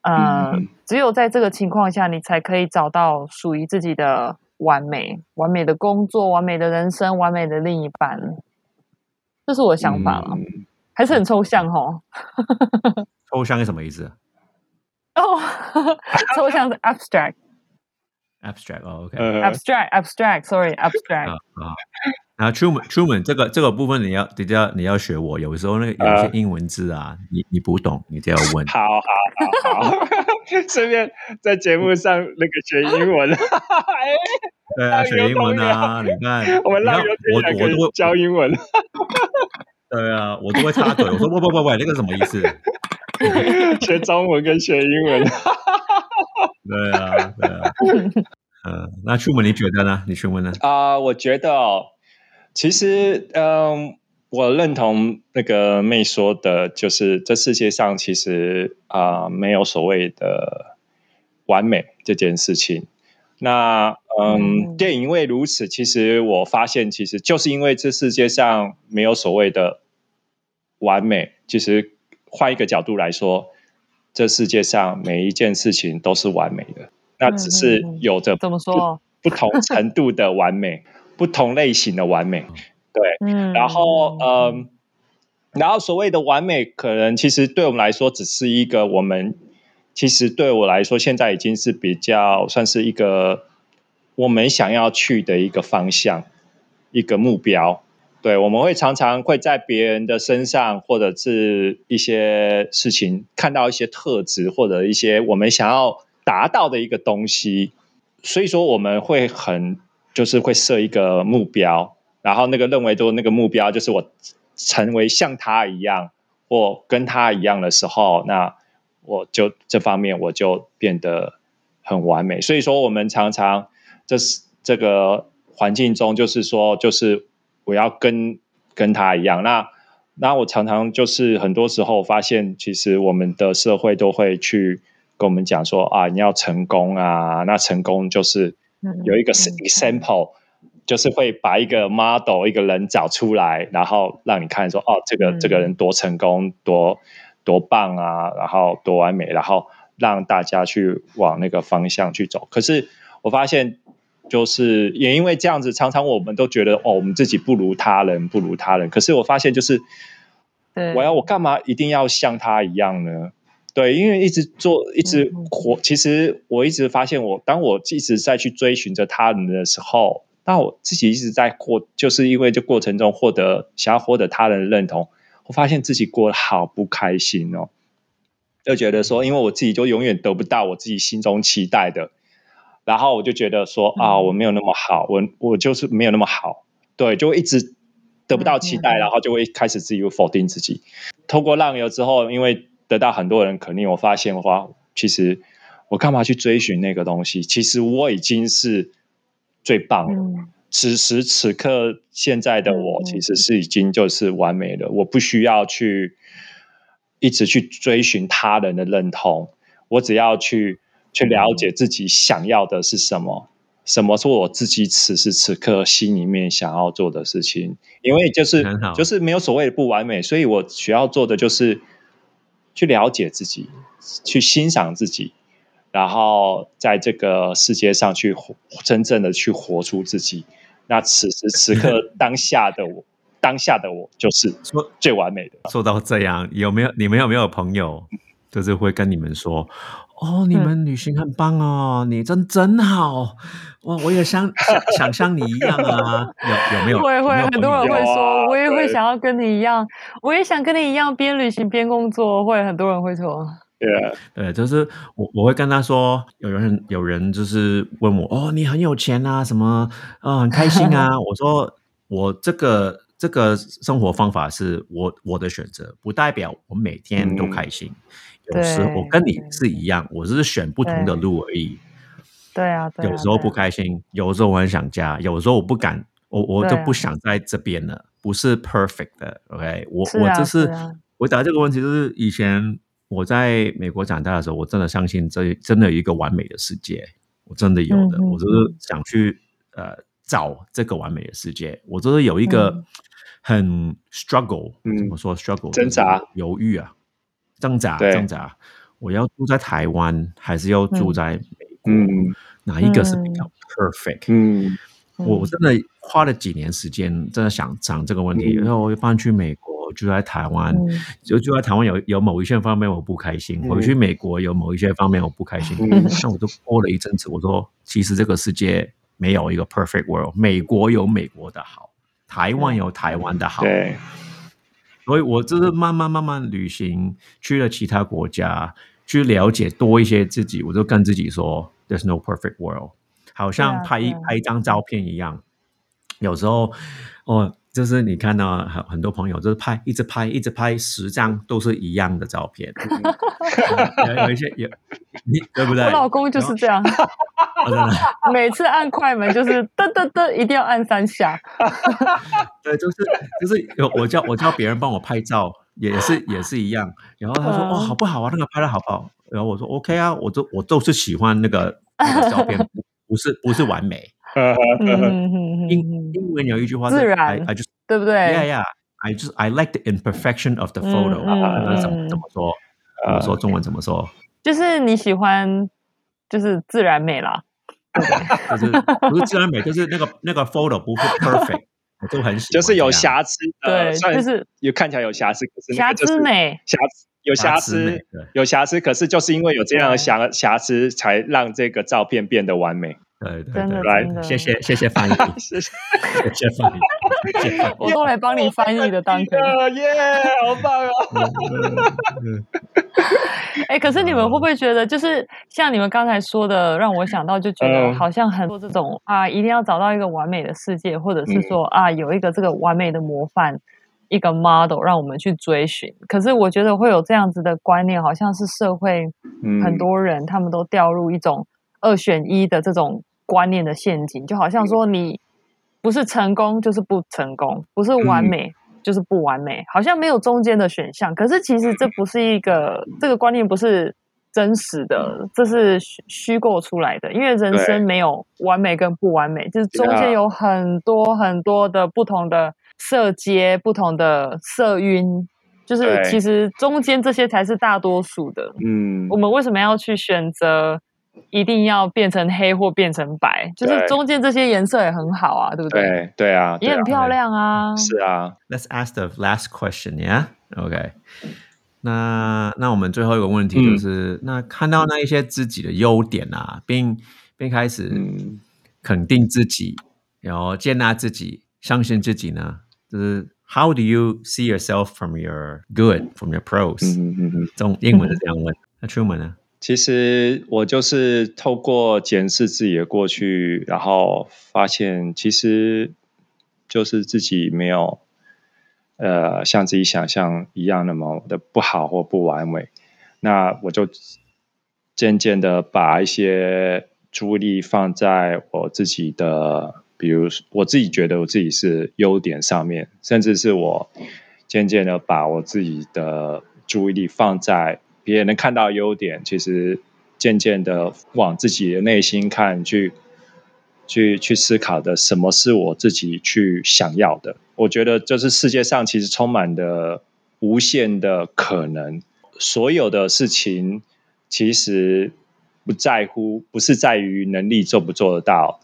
S3: 嗯，只有在这个情况下，你才可以找到属于自己的完美、完美的工作、完美的人生、完美的另一半。这是我的想法了，还是很抽象哦。
S1: 抽象是什么意思？
S3: 哦，抽象是 abstract。
S1: abstract 哦
S3: ，OK，abstract abstract，sorry，abstract 啊。
S1: 啊，Truman，Truman，这个这个部分你要你要你要学我，有时候那个有些英文字啊，你你不懂，你就要问。
S2: 好好好，顺便在节目上那个学英文。
S1: 对啊，学英文啊，你看，
S2: 我们让我我都会教英文。
S1: 对啊，我都会插嘴，我说不不不不，那个什么意思？
S2: 学中文跟学英文。
S1: 对啊，对啊。嗯，那 Truman，你觉得呢？你去问呢？
S2: 啊，我觉得。哦其实，嗯，我认同那个妹说的，就是这世界上其实啊，没有所谓的完美这件事情。那，嗯，电影因为如此，其实我发现，其实就是因为这世界上没有所谓的完美。其实换一个角度来说，这世界上每一件事情都是完美的，那只是有着
S3: 怎么说
S2: 不同程度的完美。不同类型的完美，对，然后嗯，然后所谓的完美，可能其实对我们来说，只是一个我们其实对我来说，现在已经是比较算是一个我们想要去的一个方向，一个目标。对，我们会常常会在别人的身上，或者是一些事情看到一些特质，或者一些我们想要达到的一个东西。所以说，我们会很就是会设一个目标，然后那个认为都那个目标就是我。成为像他一样或跟他一样的时候，那我就这方面我就变得很完美。所以说，我们常常这是这个环境中，就是说，就是我要跟跟他一样。那那我常常就是很多时候发现，其实我们的社会都会去跟我们讲说啊，你要成功啊，那成功就是有一个 example。就是会把一个 model 一个人找出来，然后让你看说哦，这个这个人多成功，多多棒啊，然后多完美，然后让大家去往那个方向去走。可是我发现，就是也因为这样子，常常我们都觉得哦，我们自己不如他人，不如他人。可是我发现，就是我要我干嘛一定要像他一样呢？对，因为一直做，一直活。其实我一直发现，我当我一直在去追寻着他人的时候。那我自己一直在过，就是因为这过程中获得想要获得他人的认同，我发现自己过得好不开心哦，就觉得说，因为我自己就永远得不到我自己心中期待的，然后我就觉得说啊，我没有那么好，我我就是没有那么好，对，就一直得不到期待，然后就会开始自己否定自己。通过浪游之后，因为得到很多人肯定，我发现的话，其实我干嘛去追寻那个东西？其实我已经是。最棒了！此时此刻，现在的我其实是已经就是完美的，我不需要去一直去追寻他人的认同，我只要去去了解自己想要的是什么，什么是我自己此时此刻心里面想要做的事情。因为就是就是没有所谓的不完美，所以我需要做的就是去了解自己，去欣赏自己。然后在这个世界上去真正的去活出自己，那此时此刻 当下的我，当下的我就是说最完美的。
S1: 做到这样，有没有你们有没有朋友，就是会跟你们说，哦，你们旅行很棒哦，你真真好，哇，我也想想像你一样啊，有有没有？
S3: 会会很多人会说，我也会想要跟你一样，我也想跟你一样边旅行边工作，会很多人会说。
S2: 对，
S1: 对，就是我我会跟他说，有人有人就是问我，哦，你很有钱啊，什么啊，很开心啊。我说我这个这个生活方法是我我的选择，不代表我每天都开心。有时我跟你是一样，我只是选不同的路而已。
S3: 对啊，
S1: 有时候不开心，有时候我很想家，有时候我不敢，我我就不想在这边了，不是 perfect 的。OK，我我这是我答这个问题，就是以前。我在美国长大的时候，我真的相信这真的有一个完美的世界，我真的有的，我就是想去呃找这个完美的世界。我就是有一个很 struggle，怎么说 struggle
S2: 挣扎、
S1: 犹豫啊，挣扎、挣扎。我要住在台湾，还是要住在美国？哪一个是比较 perfect？嗯，我真的花了几年时间，真的想想这个问题，然后我又搬去美国。住在台湾，就住在台湾有有某一些方面我不开心，回去美国有某一些方面我不开心。那我都过了一阵子，我说其实这个世界没有一个 perfect world，美国有美国的好，台湾有台湾的好。
S2: 对，
S1: 所以我就是慢慢慢慢旅行，去了其他国家，去了解多一些自己。我就跟自己说，There's no perfect world，好像拍一拍一张照片一样，有时候哦。就是你看到很很多朋友就是拍，一直拍，一直拍十张都是一样的照片，有有一些有你对不对？
S3: 我老公就是这样，每次按快门就是噔噔噔，一定要按三下。
S1: 对，就是就是有我叫我叫别人帮我拍照，也是也是一样。然后他说：“哦，好不好啊？那个拍的好不好？”然后我说：“OK 啊，我都我都是喜欢那个那个照片，不是不是完美。”英英文有一句话
S3: 自然，对不对
S1: ？Yeah, yeah. I just I like the imperfection of the photo. 怎么怎么说？怎么说中文怎么说？
S3: 就是你喜欢，就是自然美啦。
S1: 就是不是自然美，就是那个那个 photo 不是 perfect，都很喜欢
S2: 就是有瑕疵，
S3: 对，就是
S2: 有看起来有瑕疵，可是
S3: 瑕疵美，
S2: 瑕疵有瑕疵，有瑕疵，可是就是因为有这样的瑕瑕疵，才让这个照片变得完美。
S1: 对对
S3: 对，
S1: 来，谢谢谢谢翻译，谢谢 谢谢翻译，
S3: 我都来帮你翻译的，当哥，
S2: 耶，好棒啊！
S3: 哎，可是你们会不会觉得，就是像你们刚才说的，让我想到，就觉得好像很多这种啊，一定要找到一个完美的世界，或者是说啊，有一个这个完美的模范，一个 model 让我们去追寻。可是我觉得会有这样子的观念，好像是社会很多人他们都掉入一种二选一的这种。观念的陷阱，就好像说你不是成功就是不成功，不是完美就是不完美，好像没有中间的选项。可是其实这不是一个这个观念不是真实的，这是虚虚构出来的。因为人生没有完美跟不完美，就是中间有很多很多的不同的色阶、不同的色晕，就是其实中间这些才是大多数的。嗯，我们为什么要去选择？一定要变成黑或变成白，就是中间这些颜色也很好啊，对不对？
S2: 对对啊，
S3: 也很漂亮啊。
S2: 是啊
S1: ，Let's ask the last question, yeah? OK。那那我们最后一个问题就是，那看到那一些自己的优点啊，并并开始肯定自己，然后接纳自己，相信自己呢？就是 How do you see yourself from your good, from your pros？嗯嗯嗯，这种英文是这样问。那 Truman 呢？
S2: 其实我就是透过检视自己的过去，然后发现其实就是自己没有呃像自己想象一样那么的不好或不完美。那我就渐渐的把一些注意力放在我自己的，比如我自己觉得我自己是优点上面，甚至是我渐渐的把我自己的注意力放在。别人能看到优点，其实渐渐的往自己的内心看，去去去思考的，什么是我自己去想要的？我觉得，就是世界上其实充满的无限的可能，所有的事情其实不在乎，不是在于能力做不做得到，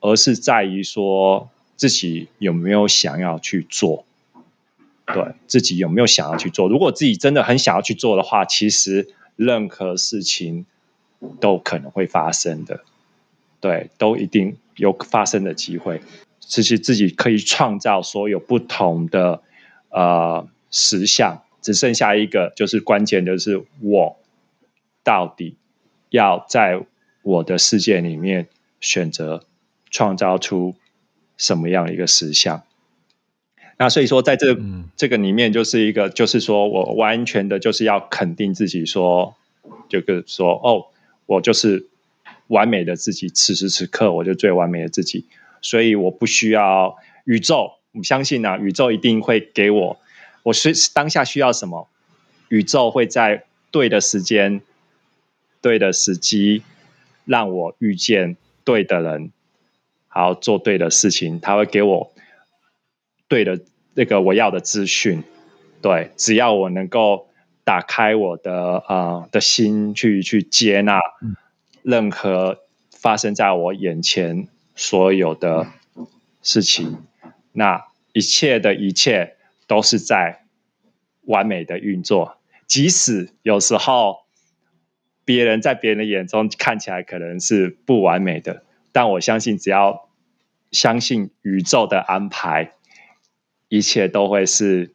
S2: 而是在于说自己有没有想要去做。对自己有没有想要去做？如果自己真的很想要去做的话，其实任何事情都可能会发生的。对，都一定有发生的机会。其实自己可以创造所有不同的呃实相，只剩下一个，就是关键就是我到底要在我的世界里面选择创造出什么样的一个实相。那所以说，在这这个里面，就是一个，就是说我完全的，就是要肯定自己，说，就是说，哦，我就是完美的自己，此时此刻我就最完美的自己，所以我不需要宇宙，我相信呢，宇宙一定会给我，我是当下需要什么，宇宙会在对的时间、对的时机，让我遇见对的人，好做对的事情，他会给我。对的，那个我要的资讯，对，只要我能够打开我的呃的心去去接纳任何发生在我眼前所有的事情，那一切的一切都是在完美的运作，即使有时候别人在别人的眼中看起来可能是不完美的，但我相信只要相信宇宙的安排。一切都会是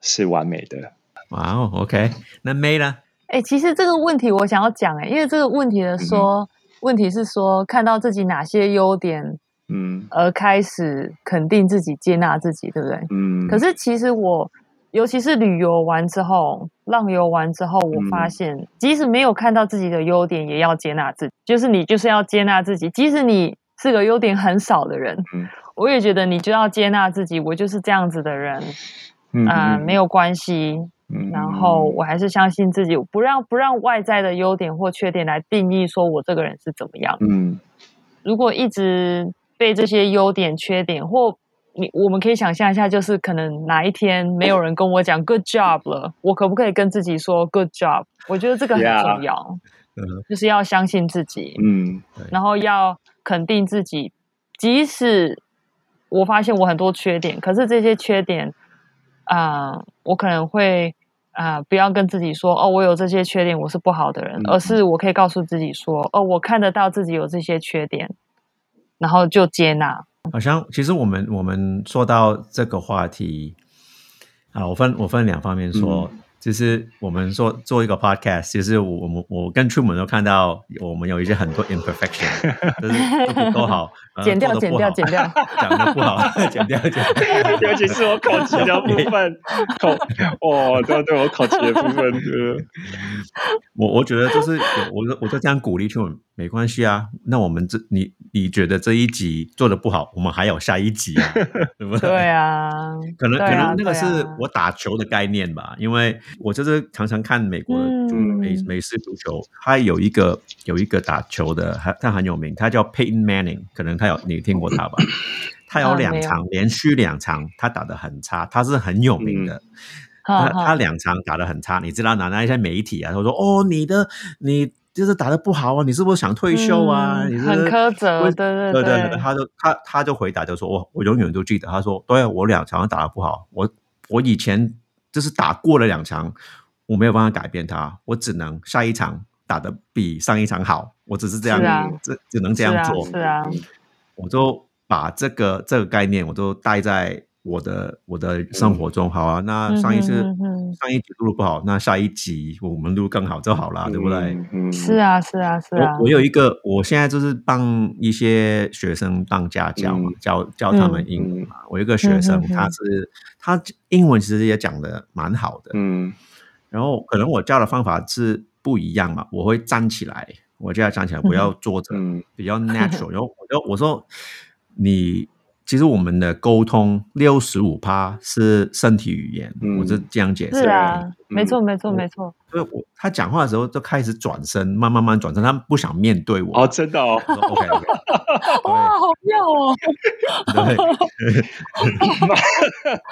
S2: 是完美的。
S1: 哇哦，OK，那 May 呢？
S3: 哎，其实这个问题我想要讲哎，因为这个问题的说，问题是说看到自己哪些优点，嗯，而开始肯定自己、接纳自己，对不对？嗯。可是其实我，尤其是旅游完之后、浪游完之后，我发现，即使没有看到自己的优点，也要接纳自己。就是你就是要接纳自己，即使你是个优点很少的人。我也觉得你就要接纳自己，我就是这样子的人，嗯，没有关系。然后我还是相信自己，不让不让外在的优点或缺点来定义说我这个人是怎么样。嗯，如果一直被这些优点、缺点或你，我们可以想象一下，就是可能哪一天没有人跟我讲 “good job” 了，我可不可以跟自己说 “good job”？我觉得这个很重要，就是要相信自己，嗯，然后要肯定自己，即使。我发现我很多缺点，可是这些缺点，啊，我可能会啊，不要跟自己说哦，我有这些缺点，我是不好的人，而是我可以告诉自己说，哦，我看得到自己有这些缺点，然后就接纳。
S1: 好像其实我们我们说到这个话题啊，我分我分两方面说。就是我们做做一个 podcast，其实我我我跟出门都看到我们有一些很多 imperfection，就是不够好，
S3: 剪掉剪掉剪掉，
S1: 讲的不好，剪掉剪掉，
S2: 尤其是我考级的部分，口 哦，对对，我考级的部分，
S1: 我我觉得就是我我就这样鼓励出门。没关系啊，那我们这你你觉得这一集做的不好，我们还有下一集啊，对不对？
S3: 对啊，
S1: 可能可能那个是我打球的概念吧，因为我就是常常看美国的美美式足球，他有一个有一个打球的，他他很有名，他叫 Peyton Manning，可能他有你听过他吧？他有两场连续两场他打的很差，他是很有名的，他他两场打的很差，你知道哪那一些媒体啊，他说哦你的你。就是打的不好啊，你是不是想退休啊？你是
S3: 很苛责，对对对。
S1: 他就他他就回答就说：“我我永远都记得。”他说：“对我两场打的不好，我我以前就是打过了两场，我没有办法改变他，我只能下一场打的比上一场好，我只是这样，只只能这样做。”
S3: 是啊，
S1: 我就把这个这个概念，我都带在。我的我的生活中好啊，那上一次上一集录不好，那下一集我们录更好就好了，对不对？
S3: 是啊是啊是
S1: 啊。我我有一个，我现在就是帮一些学生当家教嘛，教教他们英文嘛。我一个学生，他是他英文其实也讲的蛮好的，嗯。然后可能我教的方法是不一样嘛，我会站起来，我就要站起来，不要坐着，比较 natural。然后我就我说你。其实我们的沟通六十五趴是身体语言，我是这样解释。
S3: 是啊，没错，没错，没错。
S1: 所以，我他讲话的时候就开始转身，慢慢慢转身，他不想面对我。
S2: 哦，真的哦。
S1: OK OK
S3: 哇，好妙哦。
S1: 对，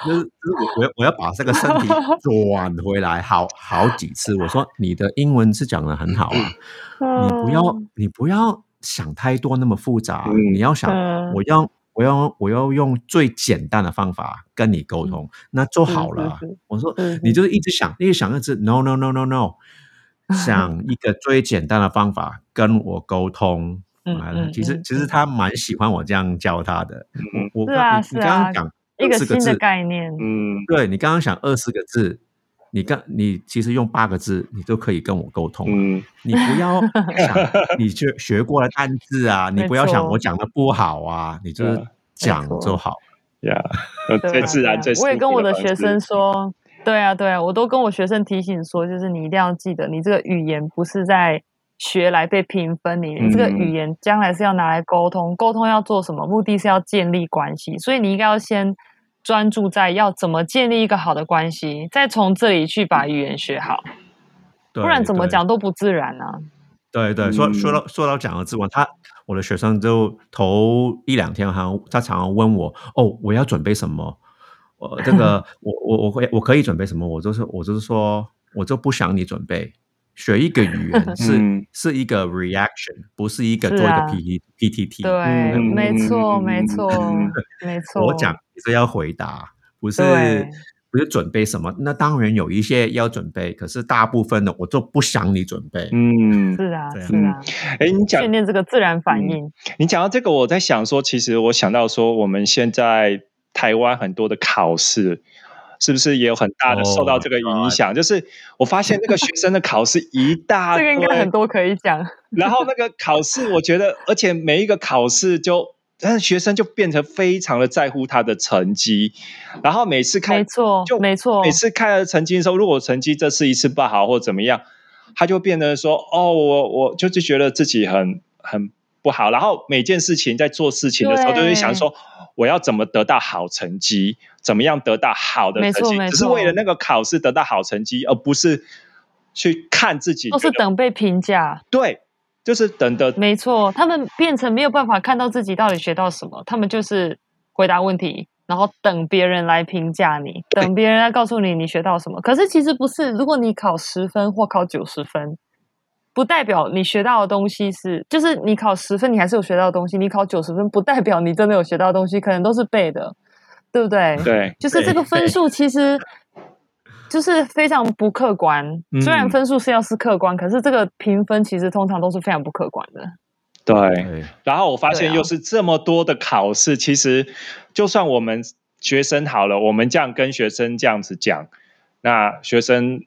S1: 就是就是我我我要把这个身体转回来，好好几次。我说你的英文是讲的很好啊，你不要你不要想太多那么复杂，你要想我要。我要我要用最简单的方法跟你沟通，那做好了。我说你就是一直想，一直想，一直 no no no no no，想一个最简单的方法跟我沟通。嗯其实其实他蛮喜欢我这样教他的。我
S3: 是啊是啊，一个字的概念。
S1: 嗯，对你刚刚想二十个字。你跟你其实用八个字，你都可以跟我沟通。嗯，你不要想 你学学过了单字啊，你不要想我讲的不好啊，你就是讲就好。
S2: 呀，最自然最。
S3: 我也跟我的学生说，对啊对啊，我都跟我学生提醒说，就是你一定要记得，你这个语言不是在学来被评分，你这个语言将来是要拿来沟通，沟通要做什么？目的是要建立关系，所以你应该要先。专注在要怎么建立一个好的关系，再从这里去把语言学好，不然怎么讲都不自然啊。
S1: 对对，说说到说到讲的自我，他我的学生就头一两天好像，他常常问我哦，我要准备什么？我这个 我我我会我可以准备什么？我就是我就是说，我就不想你准备。学一个语言 是是一个 reaction，不是一个做一个 P T P T T。
S3: 对，没错，没错，没错。
S1: 我讲是要回答，不是不是准备什么。那当然有一些要准备，可是大部分的我就不想你准备。
S3: 嗯，是啊，是啊。
S2: 哎，你讲
S3: 训练这个自然反应。
S2: 你讲到这个，我在想说，其实我想到说，我们现在台湾很多的考试。是不是也有很大的受到这个影响？就是我发现那个学生的考试一大
S3: 这个应该很多可以讲。
S2: 然后那个考试，我觉得，而且每一个考试就，但是学生就变成非常的在乎他的成绩。然后每次看，
S3: 没错，
S2: 就
S3: 没错，
S2: 每次看了成绩的时候，如果成绩这次一次不好或怎么样，他就变得说：“哦，我我就是觉得自己很很不好。”然后每件事情在做事情的时候，就会想说。我要怎么得到好成绩？怎么样得到好的成绩？只是为了那个考试得到好成绩，而不是去看自己。
S3: 都是等被评价。
S2: 对，就是等的。
S3: 没错，他们变成没有办法看到自己到底学到什么，他们就是回答问题，然后等别人来评价你，等别人来告诉你你学到什么。可是其实不是，如果你考十分或考九十分，不代表你学到的东西是，就是你考十分，你还是有学到的东西；你考九十分，不代表你真的有学到的东西，可能都是背的，对不对？
S2: 对，
S3: 就是这个分数其实 就是非常不客观。虽然分数是要是客观，可是这个评分其实通常都是非常不客观的。
S2: 对，然后我发现又是这么多的考试，其实就算我们学生好了，我们这样跟学生这样子讲，那学生。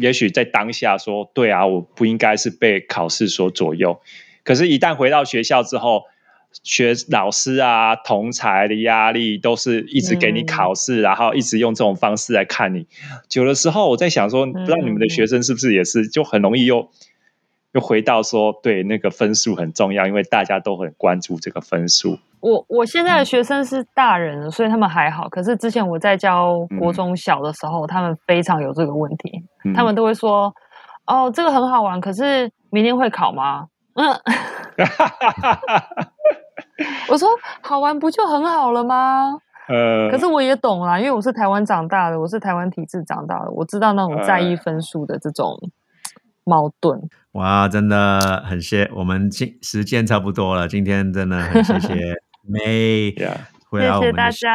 S2: 也许在当下说对啊，我不应该是被考试所左右。可是，一旦回到学校之后，学老师啊、同才的压力都是一直给你考试，然后一直用这种方式来看你。久的时候，我在想说，不知道你们的学生是不是也是，就很容易又。又回到说，对那个分数很重要，因为大家都很关注这个分数。
S3: 我我现在的学生是大人，所以他们还好。可是之前我在教国中小的时候，他们非常有这个问题。他们都会说：“哦，这个很好玩，可是明天会考吗？”嗯，我说：“好玩不就很好了吗？”呃，可是我也懂啦，因为我是台湾长大的，我是台湾体制长大的，我知道那种在意分数的这种。矛盾。
S1: 哇，真的很谢我们今时间差不多了，今天真的很谢谢 May 回来我们的秀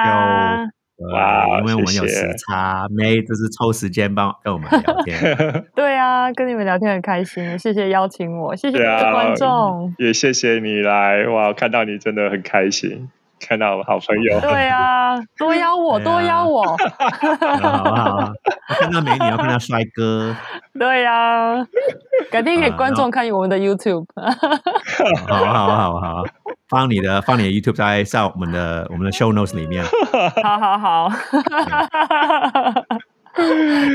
S1: 哇，因为我们有时差，May 就是抽时间帮跟我们聊天。
S3: 对啊，跟你们聊天很开心，谢谢邀请我，谢谢观众，
S2: 也谢谢你来哇，看到你真的很开心。看到好朋友，
S3: 对啊，多邀我，多邀我，
S1: 好好？看到美女要看到帅哥，
S3: 对呀，改天给观众看我们的 YouTube，
S1: 好好好好，放你的放你的 YouTube 在在我们的我们的 Show Notes 里面，
S3: 好好好，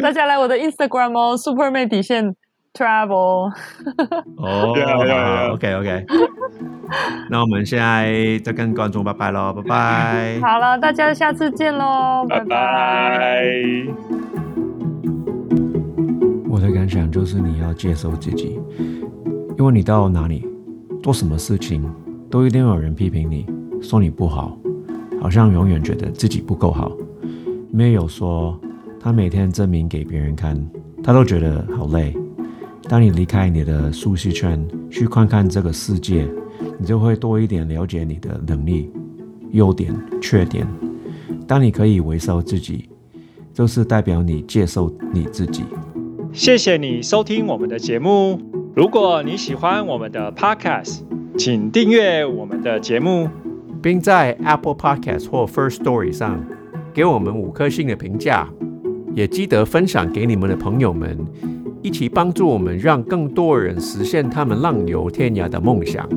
S3: 大家来我的 Instagram 哦，Super 妹底线。Travel，
S1: 哦，OK OK，那我们现在再跟观众拜拜喽，拜拜。
S3: 好了，大家下次见喽，拜拜。
S1: 我的感想就是你要接受自己，因为你到哪里做什么事情，都一定有人批评你，说你不好，好像永远觉得自己不够好。没有说他每天证明给别人看，他都觉得好累。当你离开你的舒适圈，去看看这个世界，你就会多一点了解你的能力、优点、缺点。当你可以微笑自己，就是代表你接受你自己。
S2: 谢谢你收听我们的节目。如果你喜欢我们的 Podcast，请订阅我们的节目，
S1: 并在 Apple Podcast 或 First Story 上给我们五颗星的评价。也记得分享给你们的朋友们。一起帮助我们，让更多人实现他们浪游天涯的梦想。